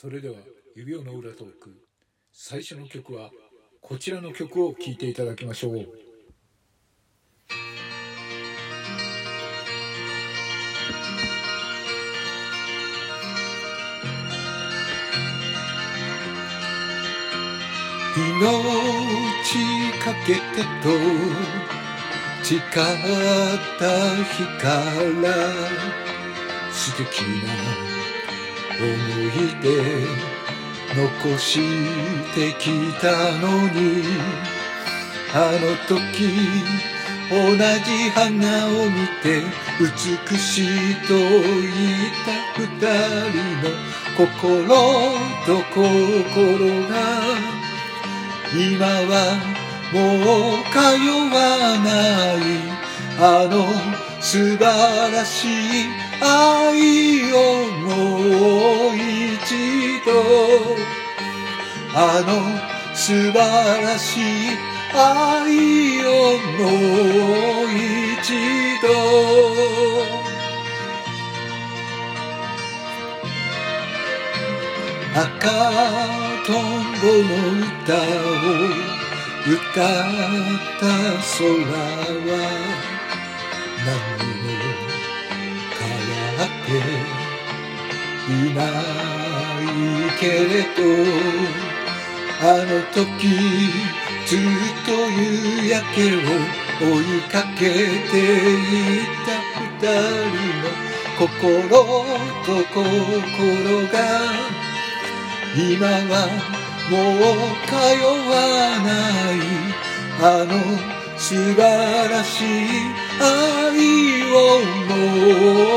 それでは指輪の裏トーク最初の曲はこちらの曲を聴いていただきましょう。命かけてと誓った日から素敵な思い出残してきたのにあの時同じ花を見て美しいと言った二人の心と心が今はもう通わないあの素晴らしい愛をもう一度。あの素晴らしい愛をもう一度。赤とんぼの歌を歌った空は何もっていないけれどあの時ずっと夕焼けを追いかけていた二人の心と心が今はもう通わないあの素晴らしい愛をもう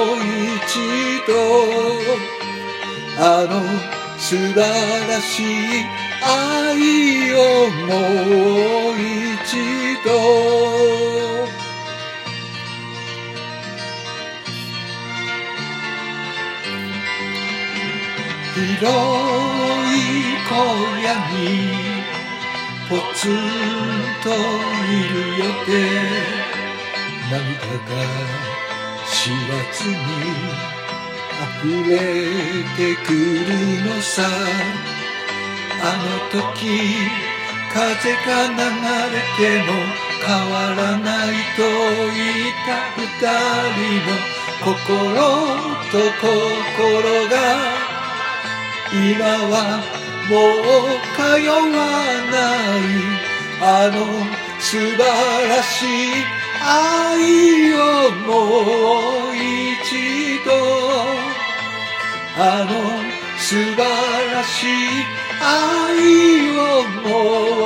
あの素晴らしい愛をもう一度広い荒野にポツンといるよって涙が知らずに溢れてくるのさあの時風が流れても変わらないと言った二人の心と心が今はもう通わないあの素晴らしい愛をもう一度あの素晴らしい愛をも